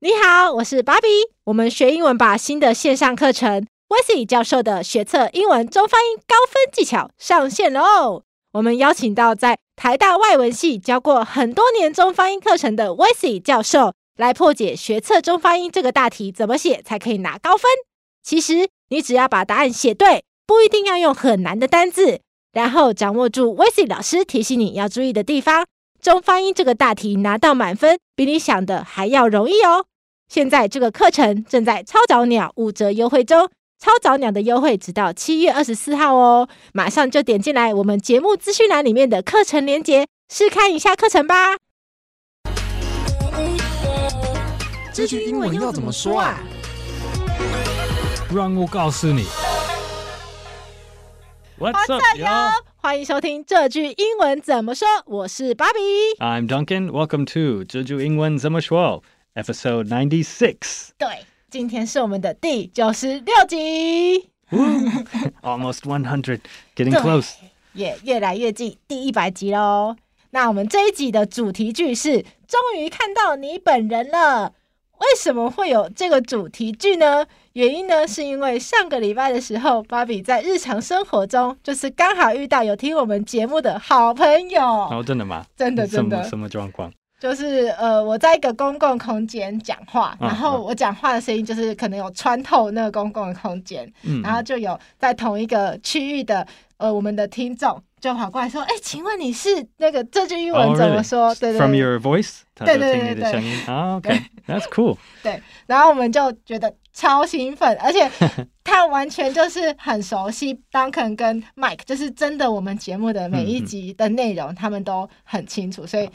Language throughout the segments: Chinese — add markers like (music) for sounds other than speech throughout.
你好，我是芭比。我们学英文吧新的线上课程 wesi 教授的学测英文中发音高分技巧上线喽！我们邀请到在台大外文系教过很多年中发音课程的 wesi 教授，来破解学测中发音这个大题怎么写才可以拿高分。其实你只要把答案写对，不一定要用很难的单字，然后掌握住 wesi 老师提醒你要注意的地方。中发音这个大题拿到满分，比你想的还要容易哦！现在这个课程正在超早鸟五折优惠中，超早鸟的优惠直到七月二十四号哦！马上就点进来我们节目资讯栏里面的课程链接，试看一下课程吧。这句英文要怎么说啊？让我告诉你。What's up, y'all? 欢迎收听这句英文怎么说？我是芭比。I'm Duncan. Welcome to 这句英文怎么说？Episode ninety six. 对，今天是我们的第九十六集。(laughs) Almost one hundred, getting close. 也、yeah, 越来越近第一百集喽。那我们这一集的主题句是：终于看到你本人了。为什么会有这个主题句呢？原因呢，是因为上个礼拜的时候，芭比在日常生活中，就是刚好遇到有听我们节目的好朋友。哦，真的吗？真的真的。什么状况？就是呃，我在一个公共空间讲话，然后我讲话的声音就是可能有穿透那个公共的空间，嗯，然后就有在同一个区域的呃，我们的听众。就跑过来说：“哎，请问你是那个这句英文怎么说？” oh, really? 对对，From your voice，对对对对声音啊，OK，That's (laughs) cool。对，然后我们就觉得超兴奋，而且 (laughs) 他完全就是很熟悉 Duncan 跟 Mike，就是真的我们节目的每一集的内容，他们都很清楚，所以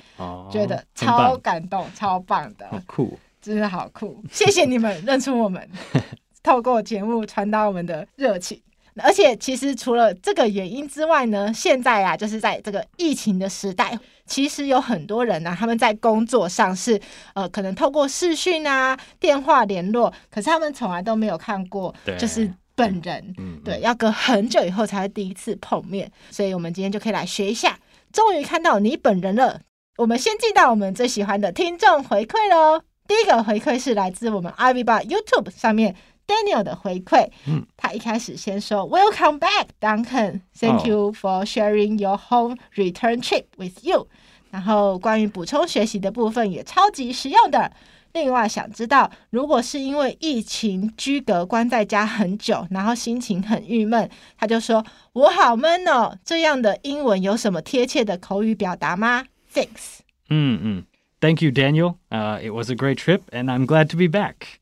觉得超感动、超棒的，好酷，真的好酷！谢谢你们认出我们，(laughs) 透过节目传达我们的热情。而且，其实除了这个原因之外呢，现在啊，就是在这个疫情的时代，其实有很多人呢、啊，他们在工作上是呃，可能透过视讯啊、电话联络，可是他们从来都没有看过，就是本人，对，要隔很久以后才会第一次碰面。所以，我们今天就可以来学一下，终于看到你本人了。我们先进到我们最喜欢的听众回馈喽。第一个回馈是来自我们 Ivy Bar YouTube 上面。Daniel 的回馈，嗯，他一开始先说 Welcome back, Duncan. Thank you for sharing your home return trip with you. 然后关于补充学习的部分也超级实用的。另外想知道，如果是因为疫情居隔关在家很久，然后心情很郁闷，他就说我好闷哦。这样的英文有什么贴切的口语表达吗？Thanks。嗯嗯 ，Thank you, Daniel. Uh, it was a great trip, and I'm glad to be back.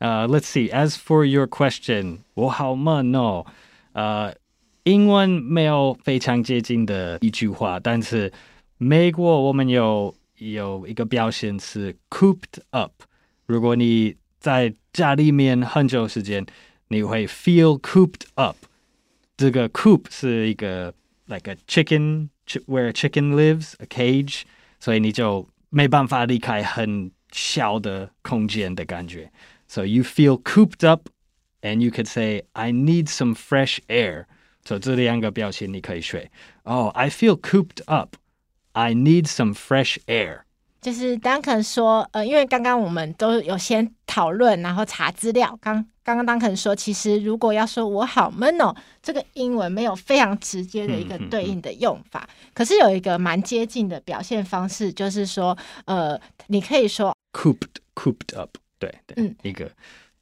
Uh, let's see. As for your question，我好闷哦。呃，英文没有非常接近的一句话，但是美国我们有有一个表现是 cooped up。如果你在家里面很久时间，你会 feel cooped up。这个 coop 是一个 like a chicken where a chicken lives a cage，所以你就 没办法离开很小的空间的感觉。So you feel cooped up, and you could say, "I need some fresh air." So 这两个表情你可以学。Oh, I feel cooped up. I need some fresh air. 就是 Duncan 说，呃，因为刚刚我们都有先讨论，然后查资料。刚刚刚 Duncan 说，其实如果要说我好闷哦，这个英文没有非常直接的一个对应的用法，嗯嗯嗯、可是有一个蛮接近的表现方式，就是说，呃，你可以说 cooped, cooped up。对对，嗯，一个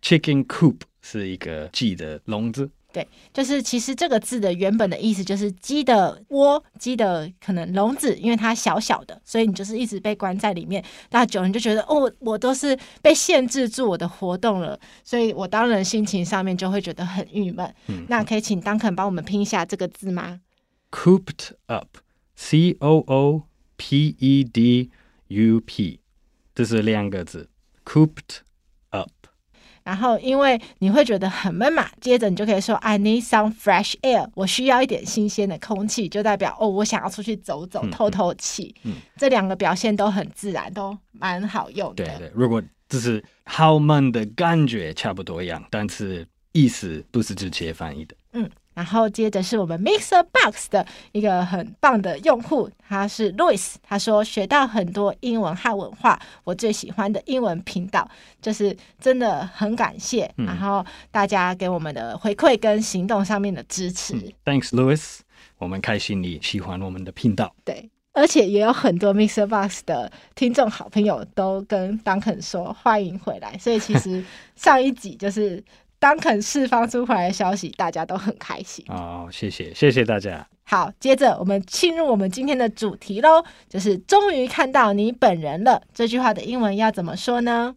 chicken coop 是一个鸡的笼子。对，就是其实这个字的原本的意思就是鸡的窝，鸡的可能笼子，因为它小小的，所以你就是一直被关在里面。那久了你就觉得哦，我都是被限制住我的活动了，所以我当然心情上面就会觉得很郁闷。嗯，那可以请 Duncan 帮我们拼一下这个字吗？Cooped up，C O O P E D U P，这是两个字，Cooped。然后，因为你会觉得很闷嘛，接着你就可以说 "I need some fresh air"，我需要一点新鲜的空气，就代表哦，我想要出去走走，透透气。嗯，这两个表现都很自然，都蛮好用的。对对，如果就是好闷的感觉差不多一样，但是意思不是直接翻译的。嗯，然后接着是我们 Mixer Box 的一个很棒的用户，他是 Louis，他说学到很多英文和文化，我最喜欢的英文频道，就是真的很感谢，嗯、然后大家给我们的回馈跟行动上面的支持。嗯、Thanks Louis，我们开心你喜欢我们的频道。对，而且也有很多 Mixer Box 的听众好朋友都跟 Duncan 说欢迎回来，所以其实上一集就是。当肯释放出回来的消息，大家都很开心哦。谢谢，谢谢大家。好，接着我们进入我们今天的主题喽，就是终于看到你本人了。这句话的英文要怎么说呢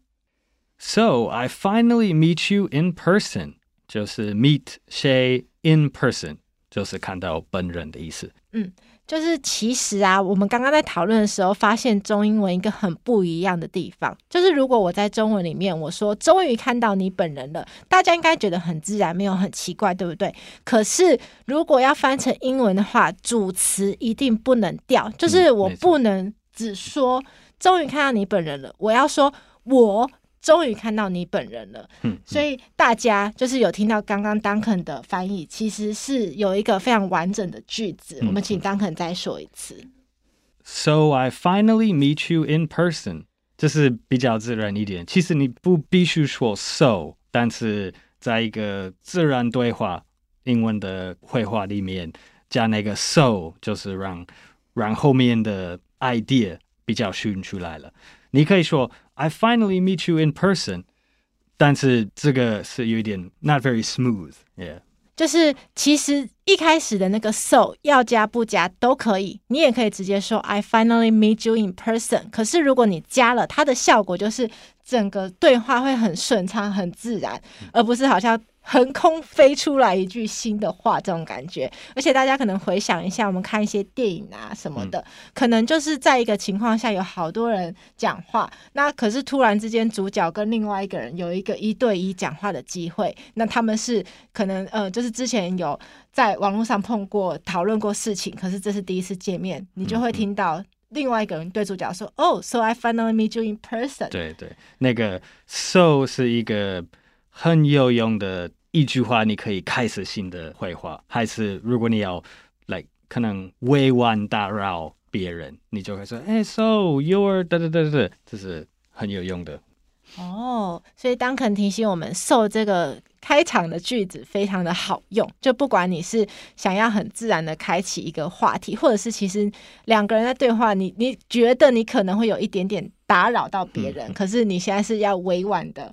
？So I finally meet you in person，就是 meet 谁 in person，就是看到本人的意思。嗯。就是其实啊，我们刚刚在讨论的时候，发现中英文一个很不一样的地方，就是如果我在中文里面我说“终于看到你本人了”，大家应该觉得很自然，没有很奇怪，对不对？可是如果要翻成英文的话，主词一定不能掉，就是我不能只说“终于看到你本人了”，我要说“我”。终于看到你本人了，嗯，所以大家就是有听到刚刚 Duncan 的翻译，其实是有一个非常完整的句子。嗯，我们请 Duncan 再说一次。So I finally meet you in person，这是比较自然一点。其实你不必须说 so，但是在一个自然对话英文的会话里面加那个 so，就是让让后面的 idea 比较熏出来了。你可以说 I finally meet you in person，但是这个是有一点 not very smooth，yeah。就是其实一开始的那个 so 要加不加都可以，你也可以直接说 I finally meet you in person。可是如果你加了，它的效果就是整个对话会很顺畅、很自然，而不是好像。横空飞出来一句新的话，这种感觉，而且大家可能回想一下，我们看一些电影啊什么的，嗯、可能就是在一个情况下有好多人讲话，那可是突然之间主角跟另外一个人有一个一对一讲话的机会，那他们是可能呃，就是之前有在网络上碰过讨论过事情，可是这是第一次见面，你就会听到另外一个人对主角说：“哦、嗯嗯 oh,，so I finally meet you in person。”对对，那个 “so” 是一个。很有用的一句话，你可以开始新的会话。还是如果你要来，like, 可能委婉打扰别人，你就会说：“哎、hey,，so you're 哒哒哒哒，这是很有用的。”哦，所以 Duncan 提醒我们，“so” 这个开场的句子非常的好用。就不管你是想要很自然的开启一个话题，或者是其实两个人在对话，你你觉得你可能会有一点点打扰到别人，嗯、可是你现在是要委婉的。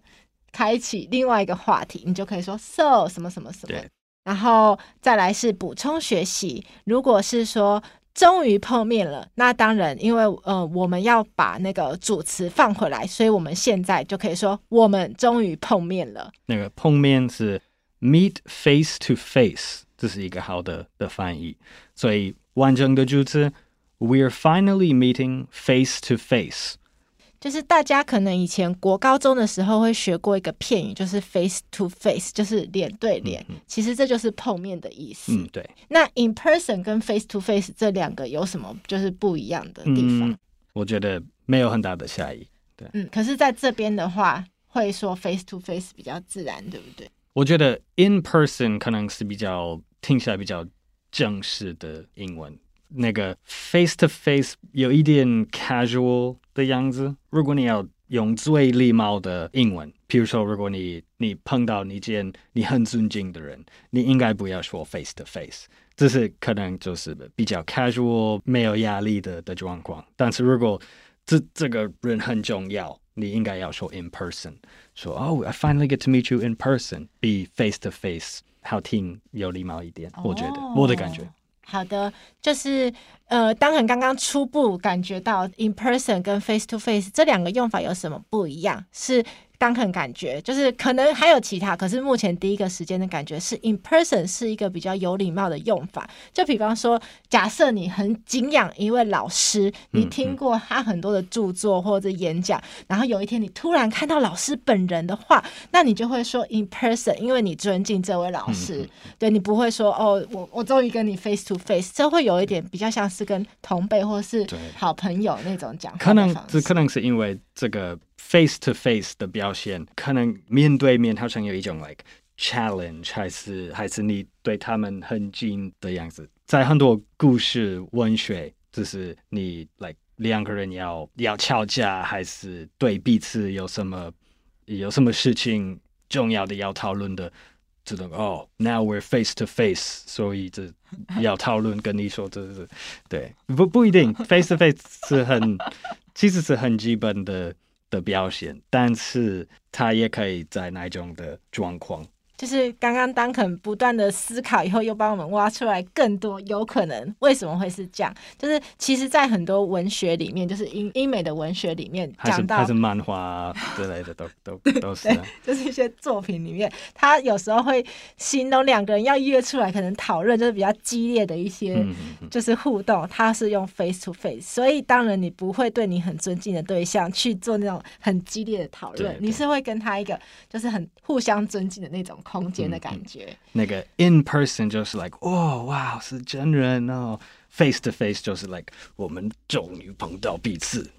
开启另外一个话题，你就可以说 so 什么什么什么，对然后再来是补充学习。如果是说终于碰面了，那当然，因为呃我们要把那个主词放回来，所以我们现在就可以说我们终于碰面了。那个碰面是 meet face to face，这是一个好的的翻译。所以完整的句子 We're finally meeting face to face。就是大家可能以前国高中的时候会学过一个片语，就是 face to face，就是脸对脸。其实这就是碰面的意思。嗯，对。那 in person 跟 face to face 这两个有什么就是不一样的地方？嗯、我觉得没有很大的差异。对。嗯，可是在这边的话，会说 face to face 比较自然，对不对？我觉得 in person 可能是比较听起来比较正式的英文。那个 face to face 有一点 casual 的样子。如果你要用最礼貌的英文，譬如说，如果你你碰到一件你很尊敬的人，你应该不要说 face to face，这是可能就是比较 casual、没有压力的的状况。但是如果这这个人很重要，你应该要说 in person，说 “oh，I finally get to meet you in person，比 face to face 好听有礼貌一点。我觉得我的感觉。好的，就是呃，当然刚刚初步感觉到 in person 跟 face to face 这两个用法有什么不一样？是。当肯感觉就是可能还有其他，可是目前第一个时间的感觉是 in person 是一个比较有礼貌的用法。就比方说，假设你很敬仰一位老师，你听过他很多的著作或者演讲，然后有一天你突然看到老师本人的话，那你就会说 in person，因为你尊敬这位老师。对，你不会说哦，我我终于跟你 face to face，这会有一点比较像是跟同辈或是好朋友那种讲话。可能这可能是因为这个。Face to face 的表现，可能面对面好像有一种 like challenge，还是还是你对他们很近的样子？在很多故事文学，就是你 like 两个人要要吵架，还是对彼此有什么有什么事情重要的要讨论的？这种哦，now we're face to face，所以这要讨论跟你说这是对，不不一定 face to face 是很其实是很基本的的表现，但是他也可以在那种的状况。就是刚刚 Duncan 不断的思考以后，又帮我们挖出来更多有可能为什么会是这样。就是其实，在很多文学里面，就是英英美的文学里面讲到，还是漫画之类的，都都都是、(laughs) 啊，就是一些作品里面，他有时候会形容两个人要约出来，可能讨论就是比较激烈的一些，就是互动，他是用 face to face，所以当然你不会对你很尊敬的对象去做那种很激烈的讨论，你是会跟他一个就是很互相尊敬的那种。空间的感觉、那个 in person 就是 like 哦哇是真人哦，face to face 就是 like 我们终于碰到彼此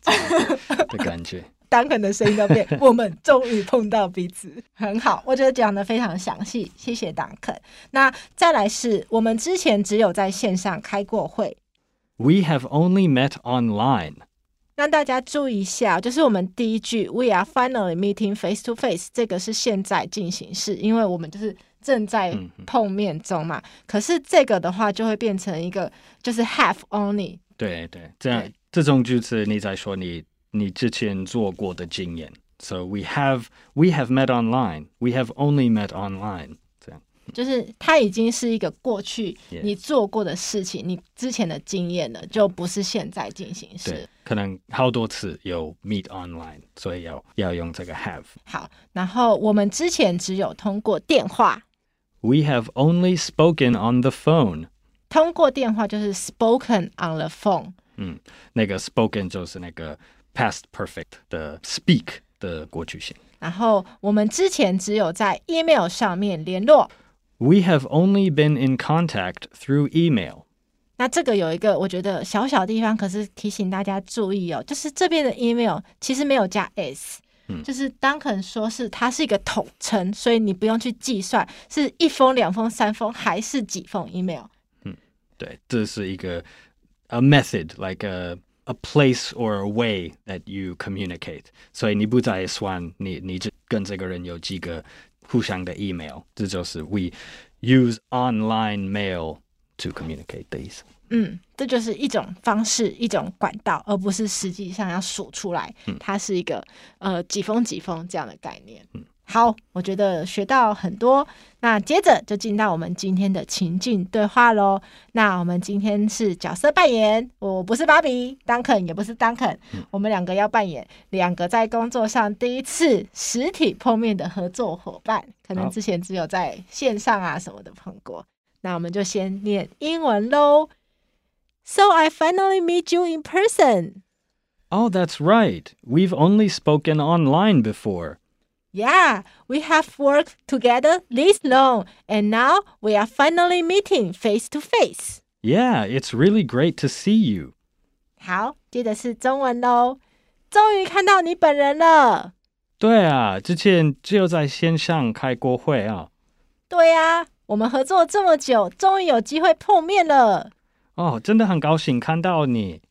的感觉。(laughs) 当肯的声音都变，(laughs) 我们终于碰到彼此，很好，我觉得讲的非常详细，谢谢当肯。那再来是我们之前只有在线上开过会，We have only met online。让大家注意一下，就是我们第一句 “We are finally meeting face to face”，这个是现在进行式，因为我们就是正在碰面中嘛。嗯、可是这个的话就会变成一个就是 “have only”。对对，这样这种句子你在说你你之前做过的经验。So we have we have met online. We have only met online. 就是它已经是一个过去你做过的事情，你之前的经验了，就不是现在进行时。对，可能好多次有 meet online，所以要要用这个 have。好，然后我们之前只有通过电话。We have only spoken on the phone。通过电话就是 spoken on the phone。嗯，那个 spoken 就是那个 past perfect 的 speak 的过去型。然后我们之前只有在 email 上面联络。We have only been in contact through email. 那这个有一个我觉得小小地方，可是提醒大家注意哦，就是这边的 email 其实没有加 s，嗯，就是当可能说是它是一个统称，所以你不用去计算是一封、两封、三封还是几封 email。嗯，对，这是一个 a method like a a place or a way that you communicate，所以你不再算你你这跟这个人有几个。 互相的 email，这就是 we use online mail to communicate 的意思。嗯，这就是一种方式，一种管道，而不是实际上要数出来。嗯，它是一个呃几封几封这样的概念。嗯。好，我觉得学到很多。那接着就进到我们今天的情境对话喽。那我们今天是角色扮演，我不是芭比，Duncan 也不是 Duncan，嗯，我们两个要扮演两个在工作上第一次实体碰面的合作伙伴，可能之前只有在线上啊什么的碰过。那我们就先念英文喽。So I finally meet you in person. Oh, that's right. We've only spoken online before. Yeah, we have worked together this long, and now we are finally meeting face to face. Yeah, it's really great to see you. 好，接着是中文喽。终于看到你本人了。对啊，之前只有在线上开过会啊。对啊，我们合作这么久，终于有机会碰面了。哦，真的很高兴看到你。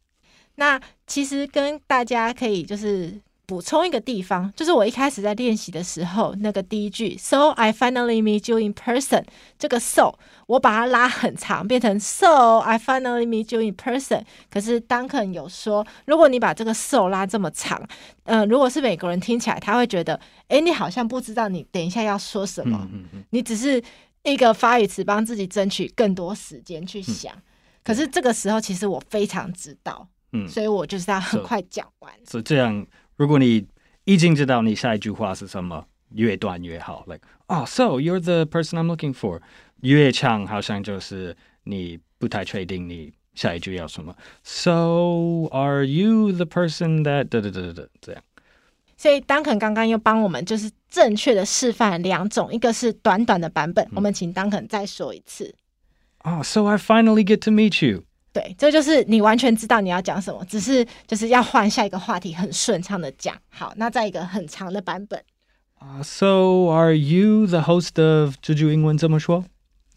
那其实跟大家可以就是。 补充一个地方，就是我一开始在练习的时候，那个第一句 “So I finally meet you in person”，这个 “so” 我把它拉很长，变成 “So I finally meet you in person”。可是 Duncan 有说，如果你把这个 “so” 拉这么长，嗯、呃，如果是美国人听起来，他会觉得，哎，你好像不知道你等一下要说什么，嗯嗯嗯，你只是一个发语词，帮自己争取更多时间去想。嗯、可是这个时候，其实我非常知道，嗯，所以我就是要很快讲完。所以这样。如果你已经知道你下一句话是什么，越短越好。Like, oh, so you're the person I'm looking for。越长好像就是你不太确定你下一句要什么。So are you the person that 哒哒哒哒这样。所以 Duncan 刚刚又帮我们就是正确的示范两种，一个是短短的版本，嗯、我们请 Duncan 再说一次。Oh, so I finally get to meet you. 对，这就是你完全知道你要讲什么，只是就是要换下一个话题，很顺畅的讲。好，那再一个很长的版本。Uh, so are you the host of 这句英文这么说？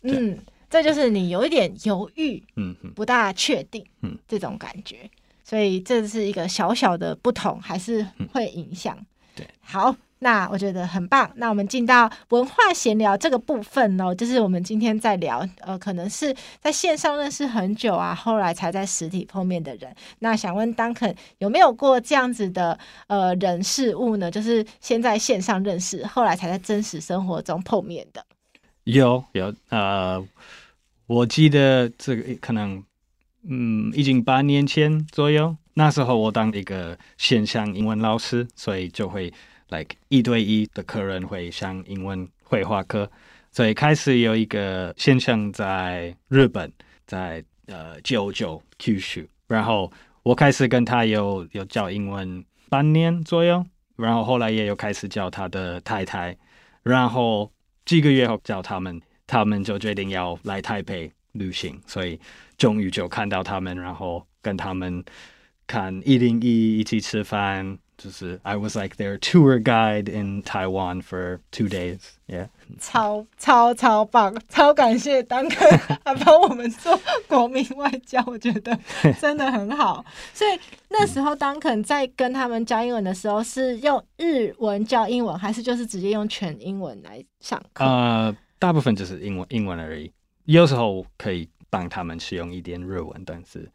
嗯，这就是你有一点犹豫，嗯不大确定，嗯，这种感觉。所以这是一个小小的不同，还是会影响。嗯、对，好。那我觉得很棒。那我们进到文化闲聊这个部分哦，就是我们今天在聊，呃，可能是在线上认识很久啊，后来才在实体碰面的人。那想问 Duncan 有没有过这样子的呃人事物呢？就是先在线上认识，后来才在真实生活中碰面的。有有呃，我记得这个可能嗯，已经八年前左右，那时候我当一个线上英文老师，所以就会。Like 一对一的客人会上英文绘画课，所以开始有一个现象在日本，在呃九州 Kyushu，然后我开始跟他有有教英文半年左右，然后后来也有开始教他的太太，然后几个月后教他们，他们就决定要来台北旅行，所以终于就看到他们，然后跟他们看一零一一起吃饭。就是 I was like their tour guide in Taiwan for two days. Yeah，超超超棒，超感谢 Duncan (laughs) 还帮我们做国民外交，我觉得真的很好。所以那时候 Duncan 在跟他们教英文的时候，是用日文教英文，还是就是直接用全英文来上课？呃，大部分就是英文，英文而已。有时候可以帮他们使用一点日文，但是。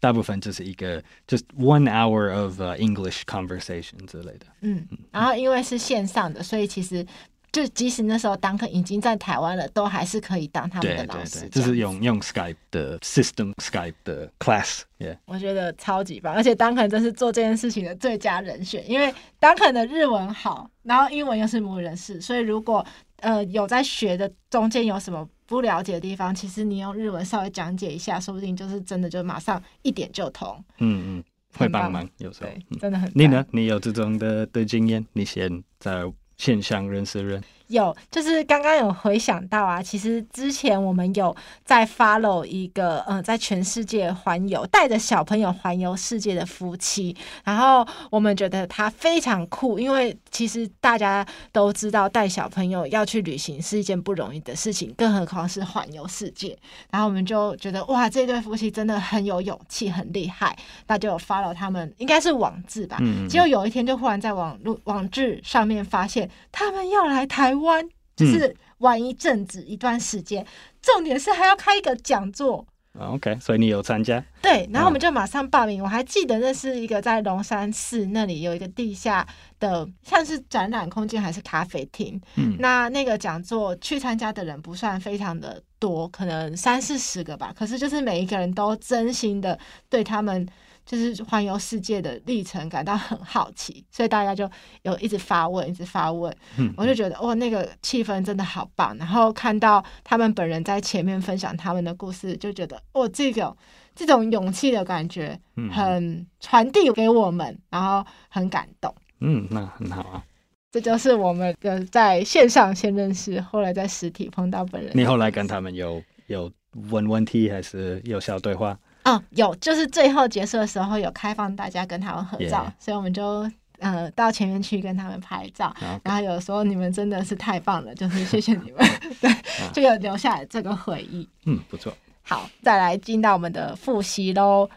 大部分就是一个 just one hour of、uh, English conversation 之类的。嗯，然后因为是线上的，所以其实就即使那时候 Duncan 已经在台湾了，都还是可以当他们的老师。对对对，就是用用 Skype 的 system，Skype 的 class。Yeah，我觉得超级棒，而且 Duncan 真是做这件事情的最佳人选，因为 Duncan 的日文好，然后英文又是母语人士，所以如果呃有在学的中间有什么。不了解的地方，其实你用日文稍微讲解一下，说不定就是真的就马上一点就通。嗯嗯，会帮忙，有时候真的很。你呢？你有这种的的经验？你先在线上认识人。有，就是刚刚有回想到啊，其实之前我们有在 follow 一个，嗯，在全世界环游，带着小朋友环游世界的夫妻，然后我们觉得他非常酷，因为其实大家都知道带小朋友要去旅行是一件不容易的事情，更何况是环游世界。然后我们就觉得哇，这对夫妻真的很有勇气，很厉害，那就有 follow 他们，应该是网志吧。嗯。结果有一天就忽然在网络网志上面发现他们要来台。湾就是玩一阵子一段时间，重点是还要开一个讲座。OK，所以你有参加？对，然后我们就马上报名。我还记得那是一个在龙山寺那里有一个地下的，像是展览空间还是咖啡厅。嗯，那那个讲座去参加的人不算非常的多，可能三四十个吧。可是就是每一个人都真心的对他们。就是环游世界的历程感到很好奇，所以大家就有一直发问，一直发问。嗯，我就觉得哇，那个气氛真的好棒。然后看到他们本人在前面分享他们的故事，就觉得哦，这个这种勇气的感觉很传递给我们，然后很感动。嗯，那很好啊。这就是我们的在线上先认识，后来在实体碰到本人。你后来跟他们有有问问题，还是有小对话？哦，有，就是最后结束的时候有开放大家跟他们合照，yeah. 所以我们就呃到前面去跟他们拍照，okay. 然后有说你们真的是太棒了，就是谢谢你们，(laughs) 对，就有留下来这个回忆。嗯，不错。好，再来进到我们的复习喽。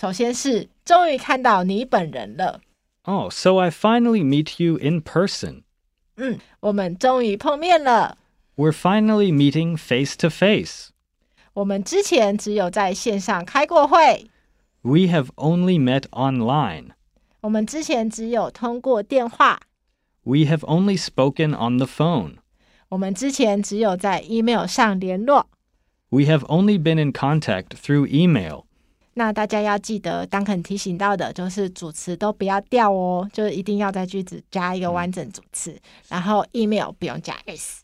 首先是终于看到你本人了。哦、oh,，so I finally meet you in person。嗯，我们终于碰面了。We're finally meeting face to face。我们之前只有在线上开过会。We have only met online. 我们之前只有通过电话。We have only spoken on the phone. 我们之前只有在 email 上联络。We have only been in contact through email. 那大家要记得，Duncan 提醒到的就是主词都不要掉哦，就是一定要在句子加一个完整主词，嗯、然后 email 不用加 s。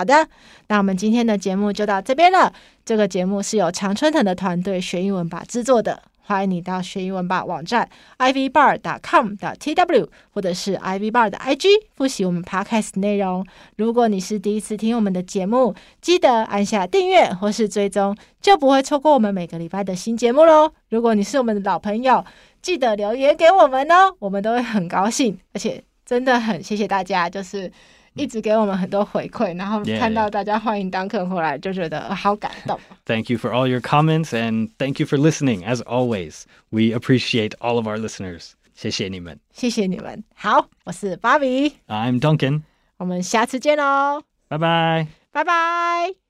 好的，那我们今天的节目就到这边了。这个节目是由常春藤的团队学英文吧制作的。欢迎你到学英文吧网站 ivbar.com.tw 或者是 ivbar 的 IG 复习我们 podcast 内容。如果你是第一次听我们的节目，记得按下订阅或是追踪，就不会错过我们每个礼拜的新节目喽。如果你是我们的老朋友，记得留言给我们哦，我们都会很高兴，而且。真的很谢谢大家，就是 一直给我们很多回馈，然后看到大家欢迎 Duncan 回来，就觉得好感动。(laughs) Thank you for all your comments and thank you for listening. As always, we appreciate all of our listeners. 谢谢你们，谢谢你们。好，我是 Bobby，I'm Duncan，我们下次见喽，拜拜，拜拜。